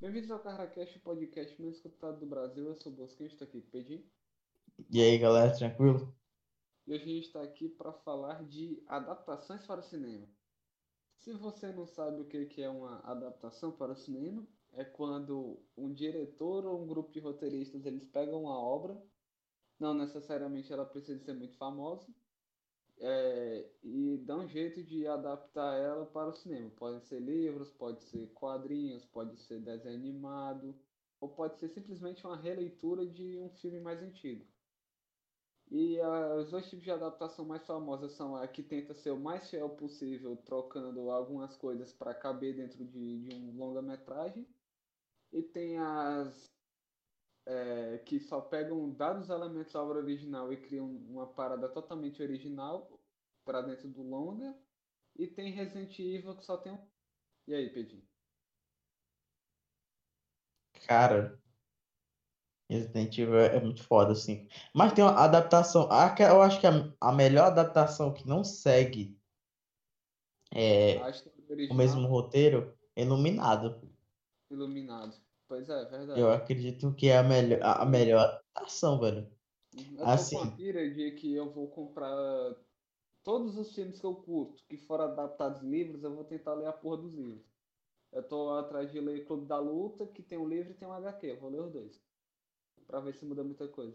Bem-vindos ao CarraCast, o podcast mais escutado do Brasil. Eu sou o Bosquinho, estou aqui com o Pedi. E aí, galera, tranquilo? E hoje a gente está aqui para falar de adaptações para o cinema. Se você não sabe o que é uma adaptação para o cinema, é quando um diretor ou um grupo de roteiristas eles pegam uma obra, não necessariamente ela precisa ser muito famosa, é, e dá um jeito de adaptar ela para o cinema. Pode ser livros, pode ser quadrinhos, pode ser desenho animado, ou pode ser simplesmente uma releitura de um filme mais antigo. E os dois tipos de adaptação mais famosas são a que tenta ser o mais fiel possível, trocando algumas coisas para caber dentro de, de um longa-metragem. E tem as é, que só pegam dados elementos da obra original e criam uma parada totalmente original para dentro do longa. E tem Resident Evil que só tem um. E aí, Pedinho? Cara, Resident Evil é muito foda, assim. Mas tem uma adaptação. Eu acho que a, melhor adaptação que não segue é, o mesmo roteiro é Iluminado. Iluminado. Pois é, verdade. Eu acredito que é a melhor, a melhor adaptação, velho. Eu assim, tô com a pira de que eu vou comprar todos os filmes que eu curto, que foram adaptados em livros, eu vou tentar ler a porra dos livros. Eu tô atrás de ler Clube da Luta, que tem um livro e tem um HQ. Eu vou ler os dois. Pra ver se muda muita coisa.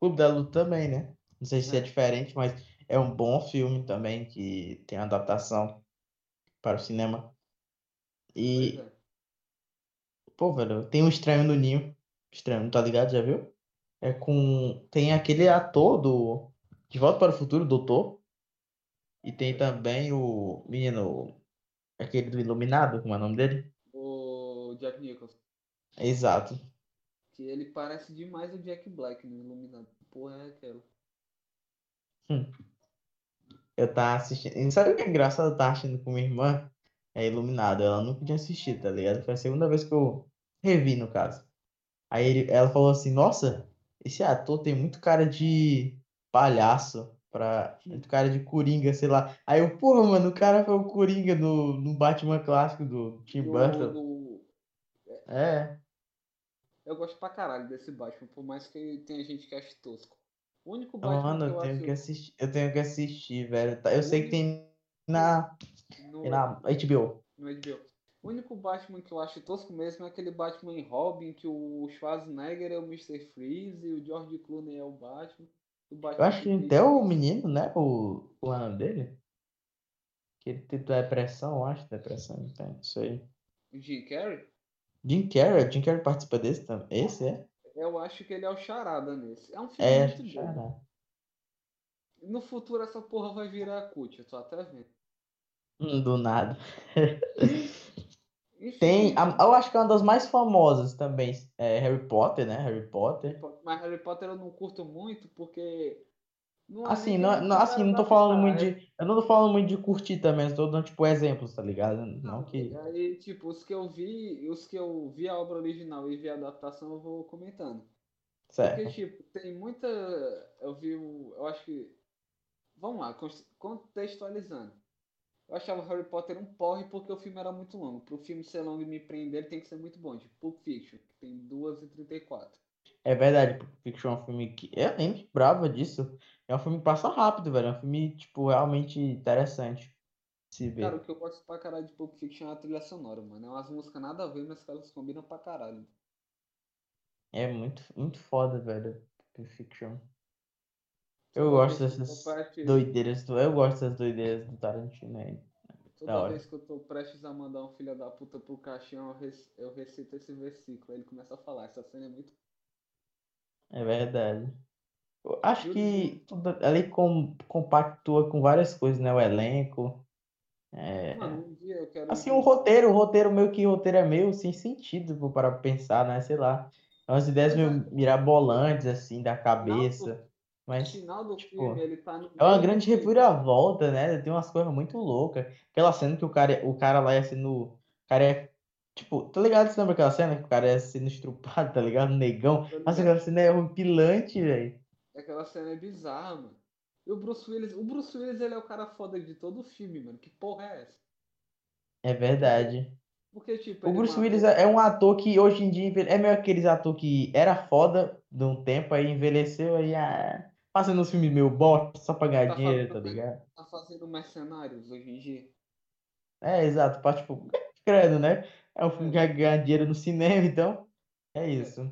Clube da Luta também, né? Não sei se é. é diferente, mas é um bom filme também, que tem adaptação para o cinema. E é. Pô, velho, tem um Estranho no Ninho. Estranho, tá ligado? Já viu? É com. Tem aquele ator do. De Volta para o Futuro, Doutor. E tem também o menino. Aquele do Iluminado, como é o nome dele? O Jack Nicholson. Exato. Que ele parece demais o Jack Black no Iluminado. Porra, é aquela. Hum. Eu tava assistindo. Sabe o que é engraçado? Eu tava assistindo com minha irmã é Iluminado. Ela nunca tinha assistido, tá ligado? Foi a segunda vez que eu revi, no caso. Aí ele, ela falou assim, nossa, esse ator tem muito cara de palhaço, pra, muito cara de Coringa, sei lá. Aí eu, porra, mano, o cara foi o Coringa no, no Batman clássico do Tim Burton. Do... É. Eu gosto pra caralho desse Batman, por mais que tenha gente que ache tosco. O único Batman Mano, que eu, eu tenho acho... que assistir, eu tenho que assistir, velho. Tá, eu sei que tem na no, e na HBO. No HBO. O único Batman que eu acho tosco mesmo é aquele Batman em Robin, que o Schwarzenegger é o Mr. Freeze e o George Clooney é o Batman. O Batman eu acho que até o menino, né? O, o ano dele. Que ele tem depressão, eu acho, depressão, tem, isso aí. O Jim Carrey? Jim Carrey, Jim Carrey participa desse também. Esse é? Eu acho que ele é o Charada nesse. É um filme é, muito bom. No futuro essa porra vai virar cut, eu tô até vendo. Hum, do nada. Tem, eu acho que é uma das mais famosas também é Harry Potter, né? Harry Potter. Mas Harry Potter eu não curto muito porque. Não é assim, não, não, assim, não tô falando muito de. É. Eu não tô falando muito de curtir também, estou dando tipo exemplos, tá ligado? Não, que. Aí, tipo, os que eu vi, os que eu vi a obra original e vi a adaptação, eu vou comentando. Certo. Porque, tipo, tem muita. Eu vi o. Eu acho que. Vamos lá, contextualizando. Eu achava Harry Potter um porre porque o filme era muito longo. Para o filme ser longo e me prender, ele tem que ser muito bom. Tipo Pulp Fiction, que tem 2h34. É verdade, Pulp Fiction é um filme que. Eu nem lembrava disso. É um filme que passa rápido, velho. É um filme, tipo, realmente interessante. Se ver. Cara, o que eu gosto pra caralho de Pulp Fiction é a trilha sonora, mano. É umas músicas nada a ver, mas que elas combinam pra caralho. É muito, muito foda, velho. Pulp Fiction. Eu gosto dessas doideiras do. Eu gosto dessas doideiras do Tarantino aí. Toda vez que eu tô prestes a mandar um filho da puta pro caixão, eu, rec... eu recito esse versículo. Aí ele começa a falar. Essa cena é muito. É verdade. Eu acho que tudo ali com, compactua com várias coisas, né? O elenco. É... Mano, um. Assim, o roteiro, o roteiro meio que roteiro é meio sem sentido para pensar, né? Sei lá. É umas ideias meio é. mirabolantes, assim, da cabeça. Não, mas, final do tipo, filme, ele tá no. É uma grande reviravolta, né? Tem umas coisas muito loucas. Aquela cena que o cara, o cara lá ia sendo. O cara é. Tipo, tá ligado? Você lembra aquela cena que o cara ia sendo estrupado, tá ligado? Negão. Nossa, aquela cena é horripilante, velho. Aquela cena é bizarra, mano. E o Bruce Willis. O Bruce Willis, ele é o cara foda de todo o filme, mano. Que porra é essa? É verdade. Porque, tipo, O Bruce Willis é é um ator que hoje em dia é meio aqueles ator que era foda de um tempo, aí envelheceu aí ah, fazendo uns filmes meio bosta só pra ganhar Tá dinheiro, tá fazendo- ligado? tá fazendo mercenários hoje em dia. É, exato, pra tipo, credo, né? É um filme É. que vai ganhar dinheiro no cinema, então é isso.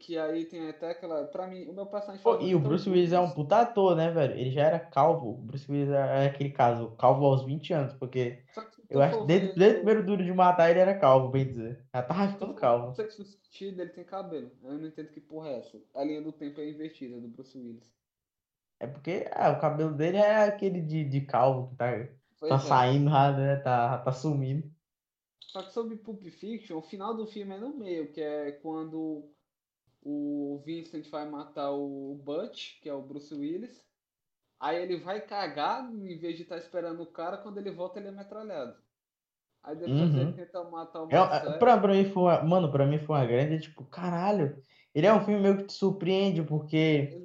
Que aí tem até aquela. Pra mim, o meu personagem Pô, favorito e o é Bruce Willis é um puta ator, né, velho? Ele já era calvo. O Bruce Willis é aquele caso, calvo aos 20 anos, porque se eu acho que desde, o primeiro Duro de Matar ele era calvo, bem dizer. Já tava se tu ficando for- calvo. No sentido, ele tem cabelo. Eu não entendo que porra é essa. A linha do tempo é invertida do Bruce Willis. É porque ah, o cabelo dele é aquele de, de calvo que tá, Pois tá é. saindo, né? Tá, tá sumindo. Só que sobre Pulp Fiction, o final do filme é no meio, que é quando o Vincent vai matar o Butch, que é o Bruce Willis. Aí ele vai cagar, em vez de estar esperando o cara, quando ele volta ele é metralhado. Aí depois Uhum. ele tenta matar o É, Marcelo. pra, pra mim foi uma, mano, pra mim foi uma grande, tipo, caralho. Ele é um filme meio que te surpreende, porque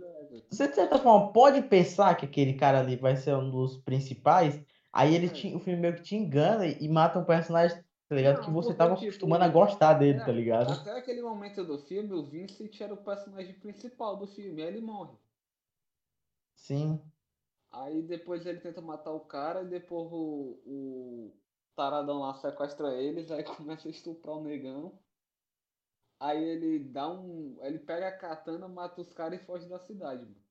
você, de certa forma, pode pensar que aquele cara ali vai ser um dos principais, aí ele É. te, o filme meio que te engana e, e mata um personagem, tá ligado? que Não, você porque, tava tipo, acostumando a gostar dele, é, tá ligado? Até aquele momento do filme, o Vincent era o personagem principal do filme, aí ele morre. Sim. Aí depois ele tenta matar o cara e depois o, o taradão lá sequestra eles, aí começa a estuprar o negão. Aí ele dá um. Ele pega a katana, mata os caras e foge da cidade, mano.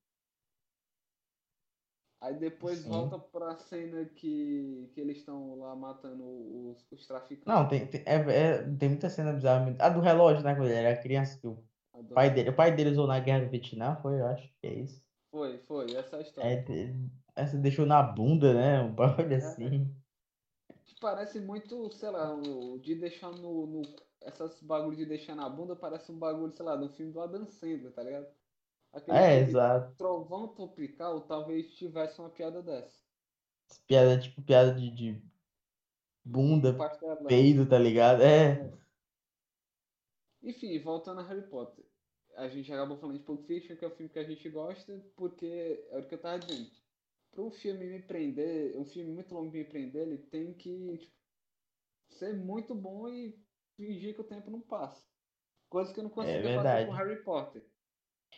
Aí depois Sim. volta pra cena que, que eles estão lá matando os, os traficantes. Não, tem, tem, é, é- tem muita cena bizarra. A do relógio, né? Quando ele era criança, que o Adoro. pai dele, o pai dele usou na guerra do Vietnã, foi, eu acho que é isso. Foi, foi, essa é a história. É, essa deixou na bunda, né? Um bagulho É. assim. Parece muito, sei lá, o de deixar no, no. Essas bagulho de deixar na bunda parece um bagulho, sei lá, do filme do Adam Sandler, tá ligado? Aquele É, exato. Trovão Tropical talvez tivesse uma piada dessa. Piada, tipo, piada de, de bunda, Pastelão. peido, tá ligado? É. Enfim, voltando a Harry Potter. A gente acabou falando de Pulp Fiction, que é o filme que a gente gosta, porque é o que eu tava dizendo. Para um filme me prender, um filme muito longo me prender, ele tem que tipo, ser muito bom e fingir que o tempo não passa. Coisa que eu não consegui fazer É verdade. com Harry Potter.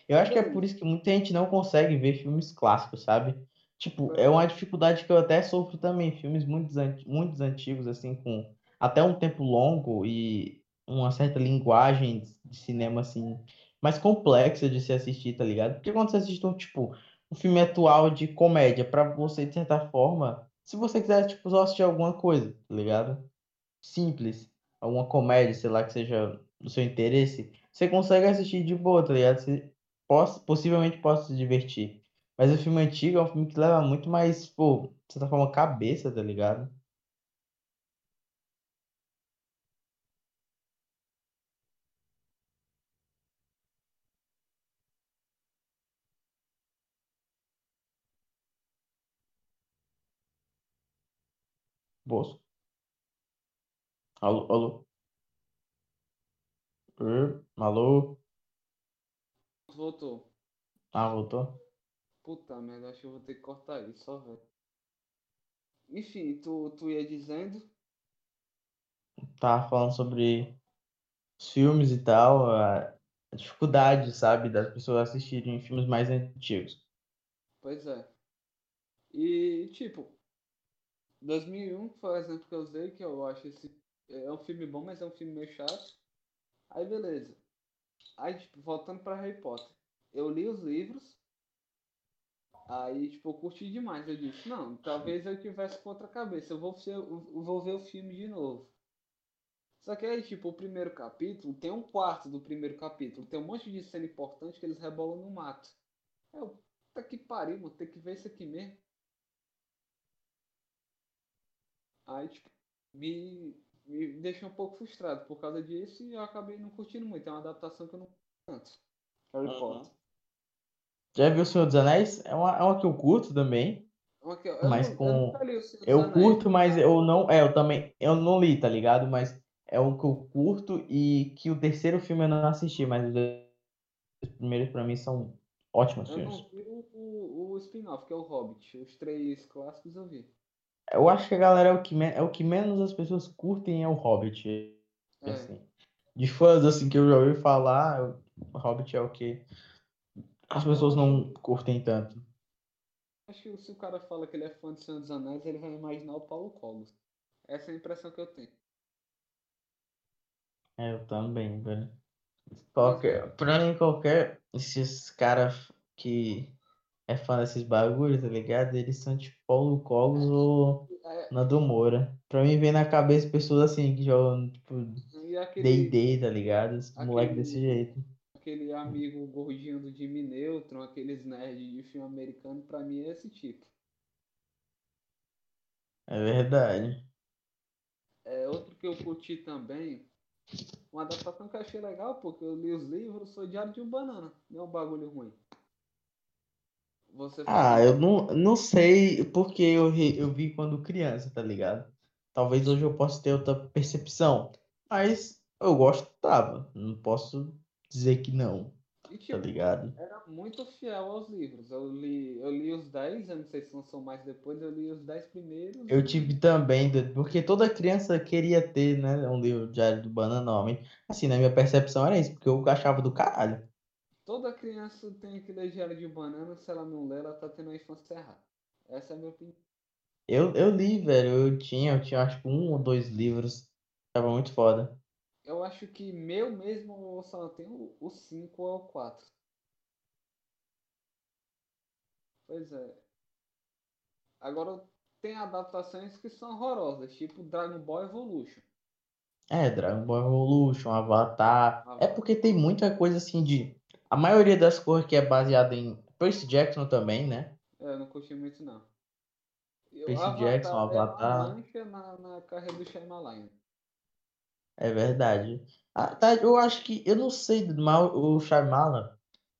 Eu acho que é Beleza. por isso que muita gente não consegue ver filmes clássicos, sabe? Tipo, é É. uma dificuldade que eu até sofro também. Filmes muito, muito antigos, assim, com até um tempo longo e uma certa linguagem de cinema, assim, mais complexa de se assistir, tá ligado? Porque quando você assiste um, tipo, um filme atual de comédia, pra você, de certa forma, se você quiser, tipo, só assistir alguma coisa, tá ligado? Simples, alguma comédia, sei lá, que seja do seu interesse, você consegue assistir de boa, tá ligado? Você possa, possivelmente possa se divertir. Mas o filme antigo é um filme que leva muito mais, pô, de certa forma, cabeça, tá ligado? Bolso. Alô, alô. Alô? Voltou. Ah, voltou? Puta merda, acho que eu vou ter que cortar isso, só velho. Enfim, tu, tu ia dizendo. Tava falando sobre os filmes e tal, a a dificuldade, sabe, das pessoas assistirem filmes mais antigos. Pois é. E, tipo, 2001 foi o exemplo que eu usei, que eu acho esse. É um filme bom, mas é um filme meio chato. Aí, beleza. Aí, tipo, voltando pra Harry Potter. Eu li os livros. Aí, tipo, eu curti demais. Eu disse, não, talvez eu tivesse com outra cabeça. Eu vou, eu vou ver o filme de novo. Só que aí, tipo, o primeiro capítulo, tem um quarto do primeiro capítulo, tem um monte de cena importante que eles rebolam no mato. Eu, puta que pariu, mano, tem que ver isso aqui mesmo. Aí, tipo, me, me deixou um pouco frustrado por causa disso e eu acabei não curtindo muito. É uma adaptação que eu não curto tanto. Harry Uhum. Potter. Já viu O Senhor dos Anéis? É uma, é uma que eu curto também. Uma que eu, eu Mas não- eu com- o Eu Anéis, curto, mas eu não. É, eu também. Eu não li, tá ligado? Mas é um que eu curto e que o terceiro filme eu não assisti, mas os dois primeiros pra mim são ótimos Eu filmes. não vi o, o, o spin-off, que é o Hobbit. Os três clássicos eu vi. Eu acho que a galera é o que, me... é o que menos as pessoas curtem é o Hobbit. É. Assim. De fãs assim que eu já ouvi falar, o Hobbit é o que as pessoas não curtem tanto. Acho que se o cara fala que ele é fã de Senhor dos Anéis, ele vai imaginar o Paulo Cogos. Essa é a impressão que eu tenho. É, eu também, velho. Qualquer, pra mim, qualquer. Esses caras que é fã desses bagulhos, tá ligado? Eles são tipo Paulo Cogos ou É, Nando Moura. Pra mim, vem na cabeça pessoas assim que jogam, tipo, D&D, tá ligado? Moleque Aquele- desse jeito. aquele amigo gordinho do Jimmy Neutron, aqueles nerds de filme americano, pra mim é esse tipo. É verdade. É, outro que eu curti também, uma adaptação que eu achei legal, porque eu li os livros, foi Diário de um Banana. Não é um bagulho ruim. Você Ah, eu não, não sei porque eu, re- eu vi quando criança, tá ligado? Talvez hoje eu possa ter outra percepção, mas eu gostava. Não posso dizer que não, E, tá tipo, ligado? era muito fiel aos livros. Eu li, eu li os 10, eu não sei se lançou mais depois, eu li os 10 primeiros. Eu tive também, do- porque toda criança queria ter, né, um livro Diário do Banana normalmente. Assim, na minha percepção era isso, porque eu achava do caralho. Toda criança tem que ler Diário de Banana, se ela não ler, ela tá tendo a infância errada. Essa é a minha opinião. Eu, eu li, velho, eu tinha, eu tinha acho que um ou dois livros, tava muito foda. Eu acho que meu mesmo eu só tenho o 5 ou o 4. Pois é. Agora tem adaptações que são horrorosas, tipo Dragon Ball Evolution. É, Dragon Ball Evolution, Avatar. É Avatar. porque tem muita coisa assim de. A maioria das coisas que é baseada em Percy Jackson também, né? É, eu não curti muito não. Percy Jackson, é Avatar. mancha na, na carreira do Shyamalan. É verdade. Ah, tá, eu acho que. Eu não sei, mal o Shyamalan.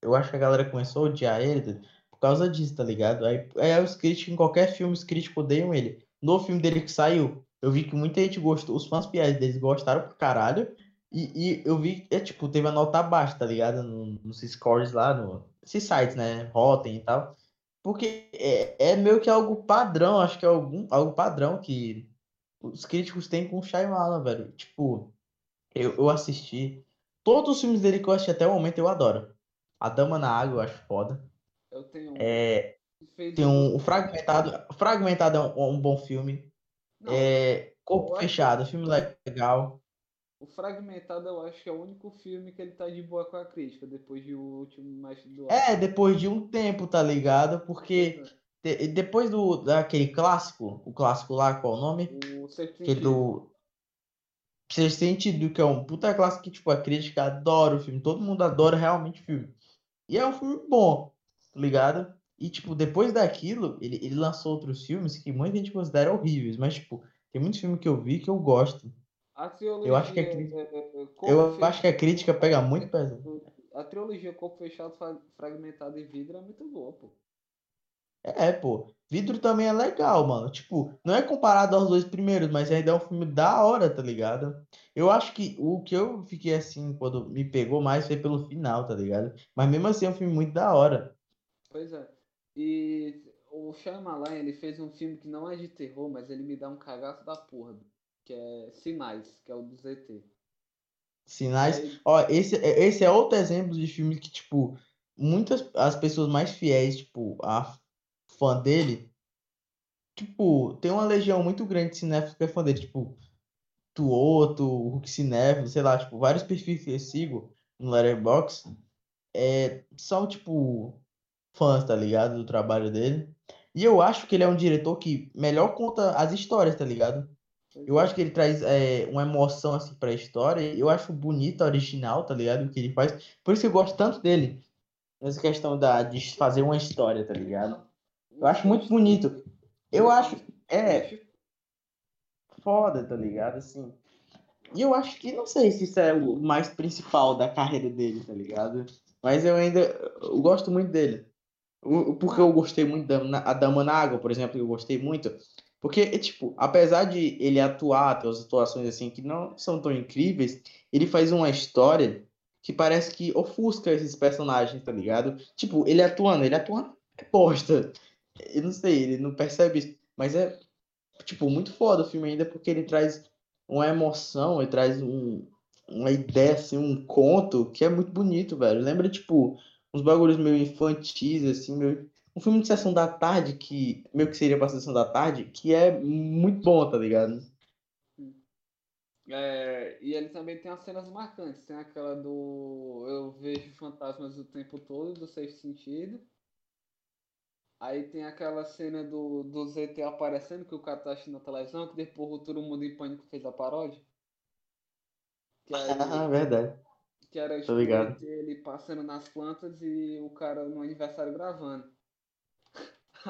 Eu acho que a galera começou a odiar ele por causa disso, tá ligado? Aí, aí os críticos, em qualquer filme, os críticos odeiam ele. No filme dele que saiu, eu vi que muita gente gostou. Os fãs fiéis deles gostaram pra caralho. E, e eu vi, é tipo, teve a nota baixa, tá ligado? No- Nos scores lá, no, esses sites, né? Rotten e tal. Porque é, é meio que algo padrão, acho que é algum, algo padrão que os críticos têm com o Shyamalan, velho. Tipo, eu, eu assisti. Todos os filmes dele que eu assisti até o momento eu adoro. A Dama na Água eu acho foda. Eu tenho um É, fez tem um, o Fragmentado. Fragmentado é um, um bom filme. Não, É, Corpo Fechado, filme legal. O Fragmentado eu acho que é o único filme que ele tá de boa com a crítica, depois de O Último Mestre do Ar. É, depois de um tempo, tá ligado? Porque de- depois do daquele clássico, o clássico lá, qual é o nome? O Sexto Que é Sentido. do Sexto Sentido, que é um puta clássico que, tipo, a crítica adora o filme. Todo mundo adora realmente o filme. E é um filme bom, tá ligado? E, tipo, depois daquilo, ele, ele lançou outros filmes que muita gente considera horríveis. Mas, tipo, tem muitos filmes que eu vi que eu gosto. Eu acho que a cri- Eu Fechado- acho que a crítica pega muito pesado. A trilogia Corpo Fechado, Fra- Fragmentado e Vidro é muito boa, pô. É, pô. Vidro também é legal, mano. Tipo, não é comparado aos dois primeiros, mas ainda é um filme da hora, tá ligado? Eu acho que o que eu fiquei assim, quando me pegou mais foi pelo final, tá ligado? Mas mesmo assim é um filme muito da hora. Pois é. E o Shyamalan, ele fez um filme que não é de terror, mas ele me dá um cagaço da porra, que é Sinais, que é o do ZT. Sinais. Ó, esse, esse é outro exemplo de filme que, tipo, muitas as pessoas mais fiéis, tipo, a fã dele, tipo, tem uma legião muito grande de cinéfilos que é fã dele, tipo, Tuoto, Hulk Cinéfilo, sei lá, tipo, vários perfis que eu sigo no Letterboxd, é, são, tipo, fãs, tá ligado, do trabalho dele. E eu acho que ele é um diretor que melhor conta as histórias, tá ligado? Eu acho que ele traz é, uma emoção assim pra história. Eu acho bonito, original, tá ligado? O que ele faz. Por isso que eu gosto tanto dele. Essa questão da, de fazer uma história, tá ligado? Eu acho muito bonito. Eu acho. É, foda, tá ligado? Assim. E eu acho que, não sei se isso é o mais principal da carreira dele, tá ligado? Mas eu ainda eu gosto muito dele. Porque eu gostei muito da a Dama na Água, por exemplo, eu gostei muito. Porque, tipo, apesar de ele atuar, ter umas atuações assim que não são tão incríveis, ele faz uma história que parece que ofusca esses personagens, tá ligado? Tipo, ele atuando, ele atuando é bosta. Eu não sei, ele não percebe isso. Mas é. tipo, muito foda o filme ainda, porque ele traz uma emoção, ele traz um, uma ideia, assim, um conto que é muito bonito, velho. Lembra, tipo, uns bagulhos meio infantis, assim, meio... Um filme de sessão da tarde, que meio que seria pra sessão da tarde, que é muito bom, tá ligado? É, e ele também tem as cenas marcantes. Tem aquela do Eu Vejo Fantasmas o Tempo Todo, do Sexto Sentido. Aí tem aquela cena do, do ZT aparecendo, que o cara tá assistindo na televisão, que depois o Todo Mundo em Pânico fez a paródia. Que aí, ah, verdade. Que era tipo, ele passando nas plantas e o cara no aniversário gravando.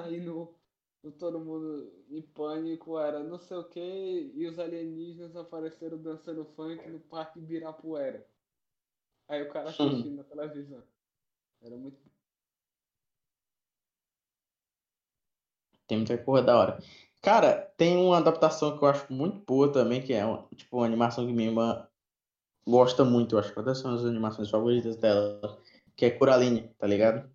Aí no, no Todo Mundo em Pânico era não sei o que e os alienígenas apareceram dançando funk no Parque Ibirapuera. Aí o cara assistindo na televisão. Era muito Tem muita coisa da hora. Cara, tem uma adaptação que eu acho muito boa também, que é uma, tipo uma animação que minha irmã gosta muito, eu acho que é uma das animações favoritas dela, que é Coraline, tá ligado?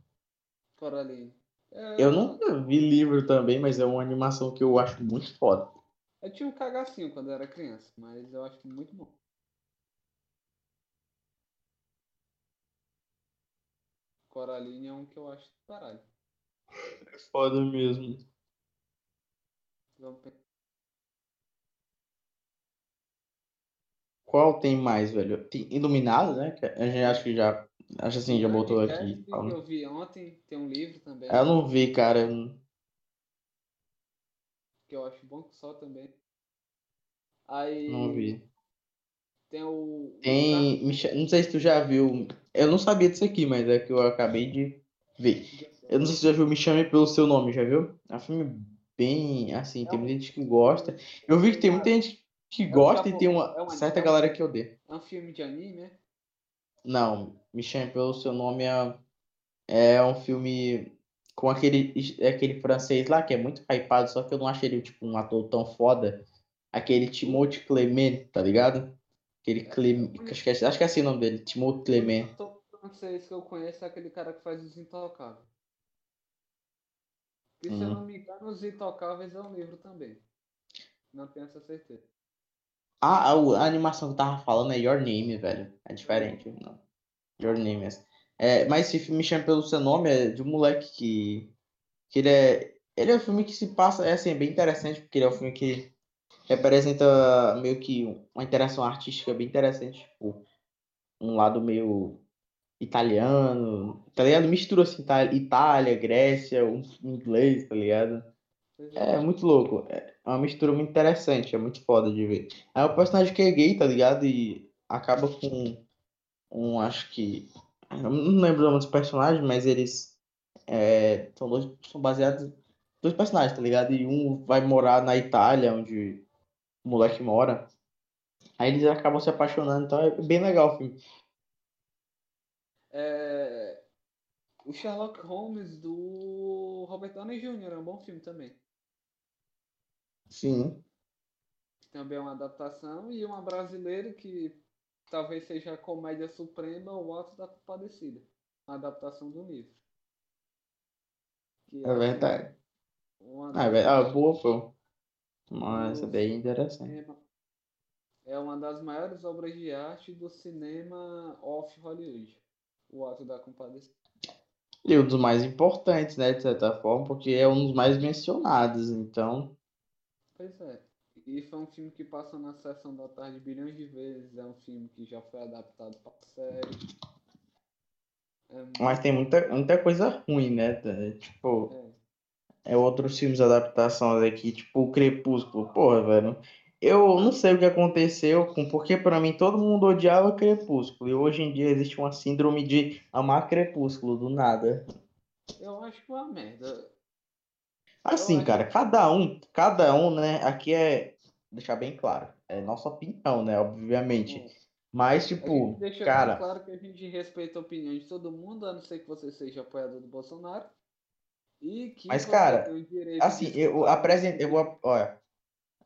Coraline. É... Eu nunca vi livro também, mas é uma animação que eu acho muito foda. Eu tinha um cagacinho quando eu era criança, mas eu acho muito bom. Coraline é um que eu acho do caralho. É foda mesmo. Qual tem mais, velho? Tem Iluminado, né? A gente acha que já. Acho assim, já botou aqui. Eu vi ontem, tem um livro também. Eu não vi, cara. Que eu acho bom só também. Aí. Não vi. Tem o. Tem. Não sei se tu já viu. Eu não sabia disso aqui, mas é que eu acabei de ver. Eu não sei se tu já viu Me Chame Pelo Seu Nome, já viu? É um filme bem, assim, tem muita gente que gosta. Eu vi que tem muita gente que gosta e tem uma certa galera que odeia. É um filme de anime, né? Não, me chame pelo seu nome é, é um filme com aquele, aquele francês lá que é muito hypado, só que eu não achei ele tipo um ator tão foda. Aquele Timothée Clement, tá ligado? Aquele Clement, acho que, é, acho que é assim o nome dele, Timothée Clement. O francês que eu conheço é aquele cara que faz os intocáveis. E se eu não me engano, Os Intocáveis é um livro também. Não tenho essa certeza. Ah, a, a animação que eu tava falando é Your Name, velho. É diferente. Não. Your Name. É, mas esse filme chama pelo seu nome é de um moleque que. que ele é. Ele é um filme que se passa. É assim, é bem interessante, porque ele é um filme que representa meio que uma interação artística bem interessante. Tipo, um lado meio italiano, tá ligado? Mistura assim, Itália, Grécia, um inglês, tá ligado? É muito louco. É uma mistura muito interessante, é muito foda de ver. É um personagem que é gay, tá ligado? E acaba com um, acho que. Eu não lembro o nome dos personagens, mas eles é, são, dois, são baseados dois personagens, tá ligado? E um vai morar na Itália, onde o moleque mora. Aí eles acabam se apaixonando, então é bem legal o filme. É... O Sherlock Holmes do Robert Downey Jr. é um bom filme também. Sim. Também é uma adaptação e uma brasileira que talvez seja a comédia suprema, O Alto da Compadecida. Uma adaptação do livro. Que é, verdade. Uma ah, é ah, boa, pô. Mas é bem interessante. É uma das maiores obras de arte do cinema off Hollywood o ato da compadecida. E um dos mais importantes, né, de certa forma, porque é um dos mais mencionados, então. Pois é. E foi um filme que passou na sessão da tarde bilhões de vezes. É um filme que já foi adaptado para série. É Mas tem muita, muita coisa ruim, né? Tipo, é. é outros filmes adaptações aqui, tipo o Crepúsculo. Porra, velho. Eu não sei o que aconteceu, com porque para mim todo mundo odiava Crepúsculo. E hoje em dia existe uma síndrome de amar Crepúsculo do nada. Eu acho que é uma merda. Assim, cara, cada um, cada um, né? Aqui é deixar bem claro, é nossa opinião, né? Obviamente. É. Mas, tipo, deixa cara. claro que a gente respeita a opinião de todo mundo, a não ser que você seja apoiador do Bolsonaro. E que Mas, cara, assim, eu apresento, eu vou, olha,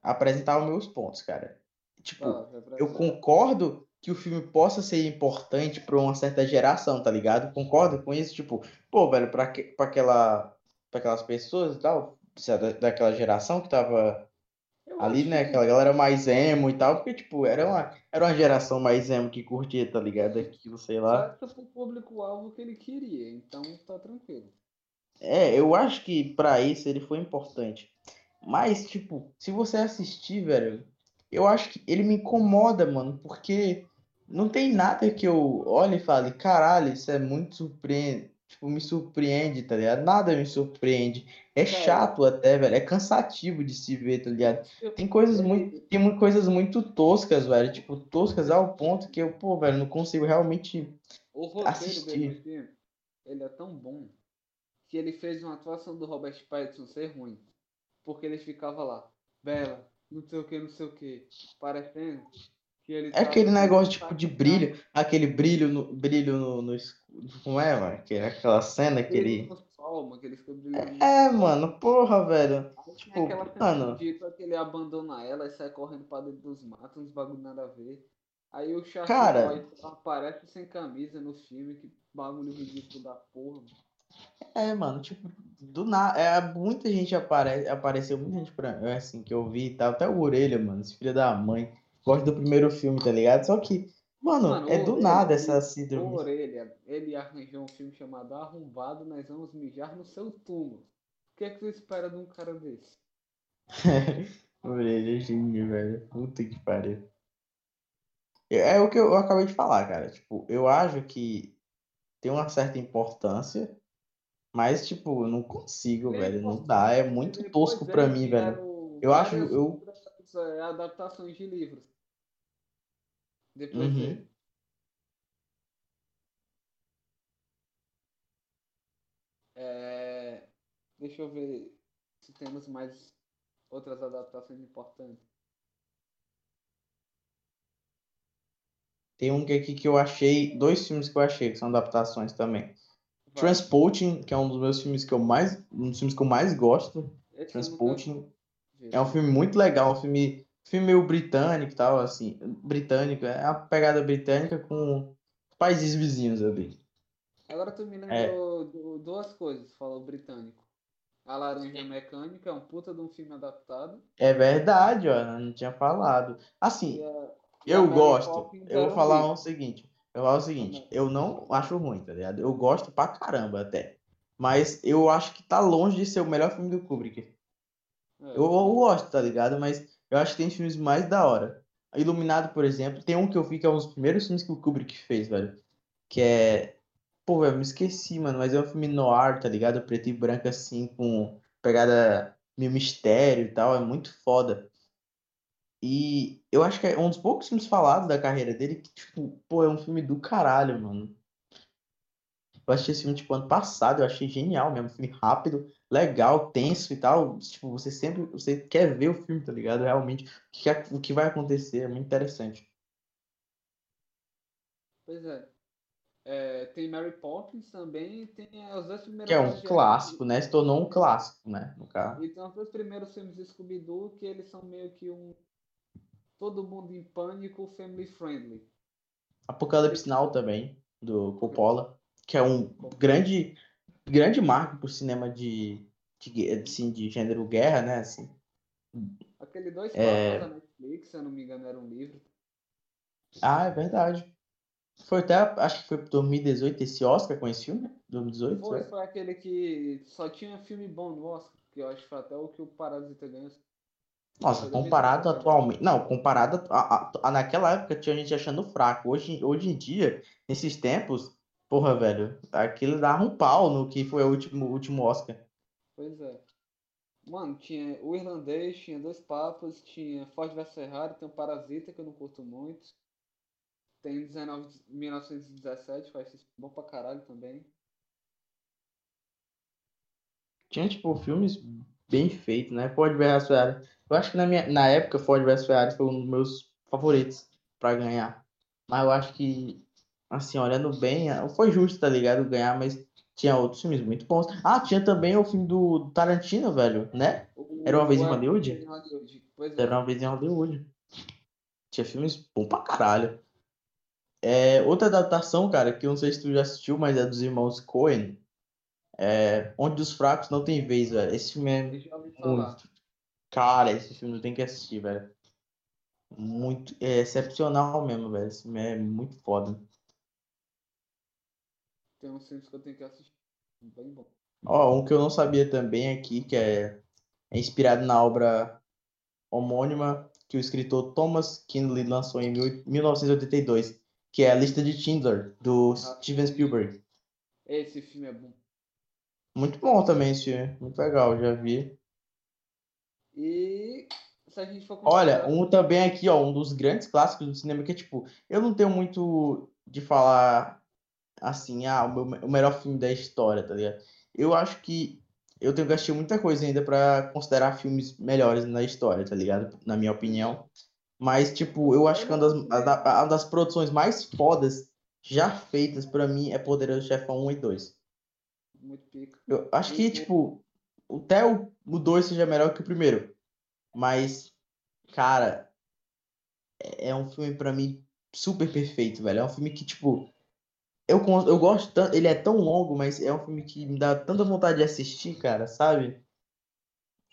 apresentar os meus pontos, cara. Tipo, ah, eu concordo que o filme possa ser importante para uma certa geração, tá ligado? Concordo com isso, tipo, pô, velho, para aquela pra aquelas pessoas e tal, daquela geração que tava Eu Ali, né, que aquela galera mais emo e tal, porque, tipo, era uma, era uma geração mais emo que curtia, tá ligado? Aquilo, sei lá. certo pro público-alvo que ele queria, então tá tranquilo. É, eu acho que pra isso ele foi importante. Mas, tipo, se você assistir, velho, eu acho que ele me incomoda, mano, porque não tem nada que eu olhe e fale, caralho, isso é muito surpreendente. Tipo, me surpreende, tá ligado? Nada me surpreende. É Cara, chato até, velho. É cansativo de se ver, tá ligado? Tem coisas muito, tem coisas muito toscas, velho. Tipo, toscas ao ponto que eu, pô, velho, não consigo realmente o roteiro assistir. filme, ele é tão bom que ele fez uma atuação do Robert Pattinson ser ruim. Porque ele ficava lá, Bela, não sei o que, não sei o que, parecendo que ele É aquele negócio tipo de brilho, aquele brilho no brilho no, no escuro. Como é, mano? Que é aquela cena que ele. sol, mano, que É, mano, porra, velho. Tipo, aquela mano, que ele abandona ela e sai correndo pra dentro dos matos, uns bagulho nada a ver. Aí o Shark cara, Boy aparece sem camisa no filme, que bagulho ridículo da porra. mano. é, mano, tipo, do nada. É, muita gente apare, apareceu, muita gente pra, assim, que eu vi e tal. Até o Orelha, mano, esse filho da mãe. Gosto do primeiro filme, tá ligado? Só que, mano, Mano, é do Orelha, nada essa síndrome. Orelha, ele arranjou um filme chamado Arrombado, nós vamos mijar no seu túmulo. O que é que você espera de um cara desse? Orelha, gênio, velho. Puta que pariu. É o que eu, acabei de falar, cara. Tipo, eu acho que tem uma certa importância, mas, tipo, eu não consigo, Ele é velho. Não dá. É muito tosco pra dele mim, velho. Eu acho, eu. é, adaptações de livros. Depois Uhum. dele. É, deixa eu ver se temos mais outras adaptações importantes. Tem um aqui que eu achei. Dois filmes que eu achei que são adaptações também. Vai. Transporting, que é um dos meus filmes que eu mais. Um dos filmes que eu mais gosto. Esse Transporting. É um filme muito legal, um filme, filme meio britânico e tal, assim. Britânico, é uma pegada britânica com países vizinhos ali. Agora tu me É, lembrou du- duas coisas, falou britânico. A Laranja Mecânica é um puta de um filme adaptado. é verdade, ó, eu não tinha falado. Assim, a, a eu gosto. Eu vou um falar o livro seguinte. Eu vou falar o seguinte, eu não acho ruim, tá ligado? Eu gosto pra caramba até. Mas eu acho que tá longe de ser o melhor filme do Kubrick. Eu, É. eu gosto, tá ligado? Mas eu acho que tem filmes mais da hora. Iluminado, por exemplo, tem um que eu vi que é um dos primeiros filmes que o Kubrick fez, velho. Que é. Pô, velho, me esqueci, mano. Mas é um filme noir, tá ligado? Preto e branco, assim, com pegada meio mistério e tal. É muito foda. E eu acho que é um dos poucos filmes falados da carreira dele que, tipo, pô, é um filme do caralho, mano. Eu achei esse filme, tipo, ano passado, eu achei genial mesmo. Filme rápido, legal, tenso e tal. Tipo, você sempre, você quer ver o filme, tá ligado? Realmente, o que, o que vai acontecer, é muito interessante. Pois é. É, tem Mary Poppins também tem os dois Que primeiros é um filmes de clássico, né? Se tornou um clássico, né? No caso. E tem os dois primeiros filmes de Scooby-Doo que eles são meio que um Todo Mundo em Pânico family friendly. Apocalipse Now também, do Coppola, que é um grande, grande marco pro cinema de, de, assim, de gênero guerra, né? Assim. Aquele Dois É. Da Netflix, se eu não me engano, era um livro. Ah, é verdade. Foi até, acho que foi 2018 esse Oscar com esse filme? 2018? Foi, foi? foi aquele que só tinha filme bom no Oscar, que eu acho que foi até o que o Parasita ganhou. Nossa, comparado 2018. atualmente. Não, comparado a, a- a- naquela época tinha gente achando fraco. Hoje, hoje em dia, nesses tempos, porra, velho, aquilo dava um pau no que foi o último, último Oscar. Pois é. Mano, tinha o Irlandês, tinha Dois Papas, tinha Ford vs Ferrari, tem o Parasita, que eu não curto muito. Tem 19, 1917, que eu acho bom pra caralho também. Tinha, tipo, filmes bem feitos, né? Ford vs Ferrari. Eu acho que na, minha, na época, Ford vs Ferrari foi um dos meus favoritos pra ganhar. Mas eu acho que, assim, olhando bem, foi justo, tá ligado? Ganhar, mas tinha outros filmes muito bons. Ah, tinha também o filme do, Tarantino, velho, né? Era uma vez em Hollywood? é. Era uma vez em Hollywood. Tinha filmes bons pra caralho. É, outra adaptação, cara, que eu não sei se tu já assistiu, mas é dos irmãos Coen. É, Onde os Fracos Não Têm Vez, velho. Esse filme é muito. Cara, esse filme tem que assistir, velho. Muito. É excepcional mesmo, velho. Esse filme é muito foda. Tem uns filmes que eu tenho que assistir. Bem bom. Ó, um que eu não sabia também aqui, que é, é inspirado na obra homônima que o escritor Thomas Kinley lançou em 1982, que é a Lista de Schindler, do Ah. Steven Spielberg. Esse filme é bom. Muito bom também esse filme, muito legal, já vi. E se a gente for Olha, um também aqui, ó, um dos grandes clássicos do cinema, que é tipo, eu não tenho muito de falar assim, ah, o, meu- o melhor filme da história, tá ligado? Eu acho que eu tenho que assistir muita coisa ainda pra considerar filmes melhores na história, tá ligado? Na minha opinião. Mas, tipo, eu acho que uma das, das produções mais fodas já feitas pra mim é Poderoso Chefão 1 e 2. Muito pica. Eu acho que, tipo, até o, o 2 seja melhor que o primeiro. Mas, cara, é é um filme pra mim super perfeito, velho. É um filme que, tipo, eu, eu gosto tanto. Ele é tão longo, mas é um filme que me dá tanta vontade de assistir, cara, sabe?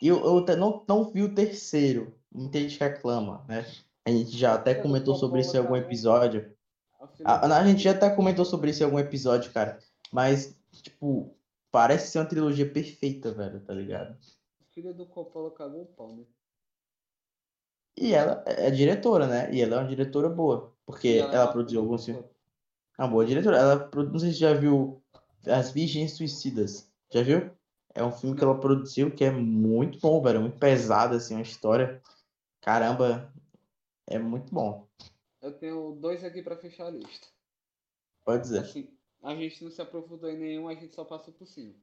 E eu, eu até não, não vi o terceiro. Muita gente reclama, né? A gente já até comentou sobre isso em algum episódio. A filha A, a gente já até comentou sobre isso em algum episódio, cara. Mas, tipo, parece ser uma trilogia perfeita, velho, tá ligado? filha do Coppola cagou o pau, né? E ela é é diretora, né? E ela é uma diretora boa. Porque E ela, é uma produziu alguns filmes. É uma boa diretora. Ela, não sei se você já viu As Virgens Suicidas. Já viu? É um filme que ela produziu que é muito bom, velho. Muito pesado, assim, uma história. Caramba, é muito bom. Eu tenho dois aqui pra fechar a lista. Pode dizer. Assim, a gente não se aprofundou em nenhum, a gente só passou por cima.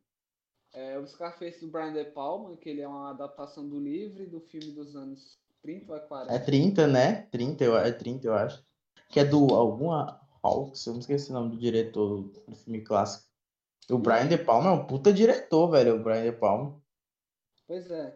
É, o Scarface do Brian De Palma, que ele é uma adaptação do livro e do filme dos anos 30 ou 40. É 30, né? 30, eu, é 30, eu acho. Que é do alguma Hawks, eu não esqueci o nome do diretor do filme clássico. O Brian De Palma é um puta diretor, velho. O Brian De Palma. Pois é.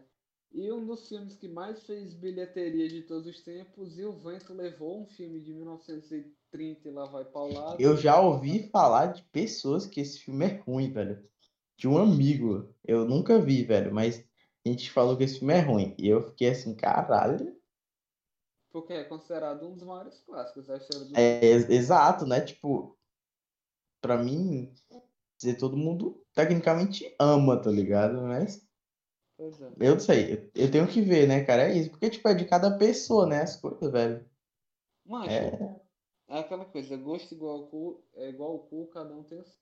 E um dos filmes que mais fez bilheteria de todos os tempos, E o Vento Levou, um filme de 1930 e lá vai paulado. Eu já ouvi falar de pessoas que esse filme é ruim, velho. De um amigo. Eu nunca vi, velho, mas a gente falou que esse filme é ruim. E eu fiquei assim, caralho. Porque é considerado um dos maiores clássicos da história do É ex- exato, né? Tipo, pra mim, dizer todo mundo tecnicamente ama, tá ligado? Mas é. eu não sei, eu, tenho que ver, né, cara? É isso. Porque, tipo, é de cada pessoa, né? As coisas, velho. Macho, É. é aquela coisa, gosto igual ao cu, é igual ao cu, cada um tem o seu.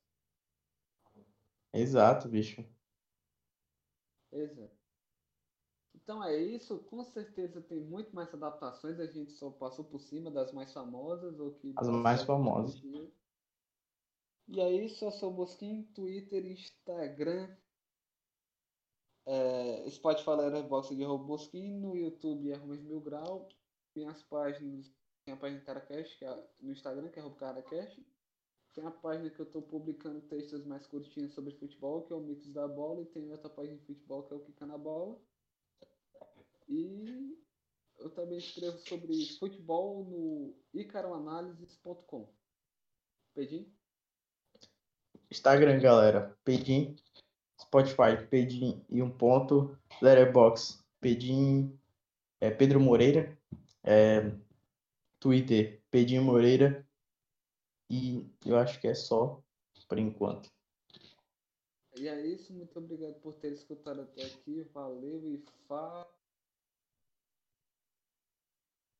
Exato, bicho. Pois Então é isso, com certeza tem muito mais adaptações, a gente só passou por cima das mais famosas ou que As mais famosas. E é isso, eu sou o Bosquim, Twitter, Instagram, é, Spotify, Letterboxd de arroba Bosquim, no YouTube é Arrumas Mil Grau, minhas páginas, tem a página Caracast, que é no Instagram, que é arroba Caracast, tem a página que eu estou publicando textos mais curtinhos sobre futebol, que é o Mitos da Bola, e tem outra página de futebol que é o Kika na Bola. E eu também escrevo sobre futebol no icaroanalises.com. Pedim? Instagram, galera. Pedim. Spotify, Pedim e um ponto. Letterbox, Pedim. É Pedro Moreira. É, Twitter, Pedim Moreira. E eu acho que é só por enquanto. E é isso, muito obrigado por ter escutado até aqui, valeu e fala.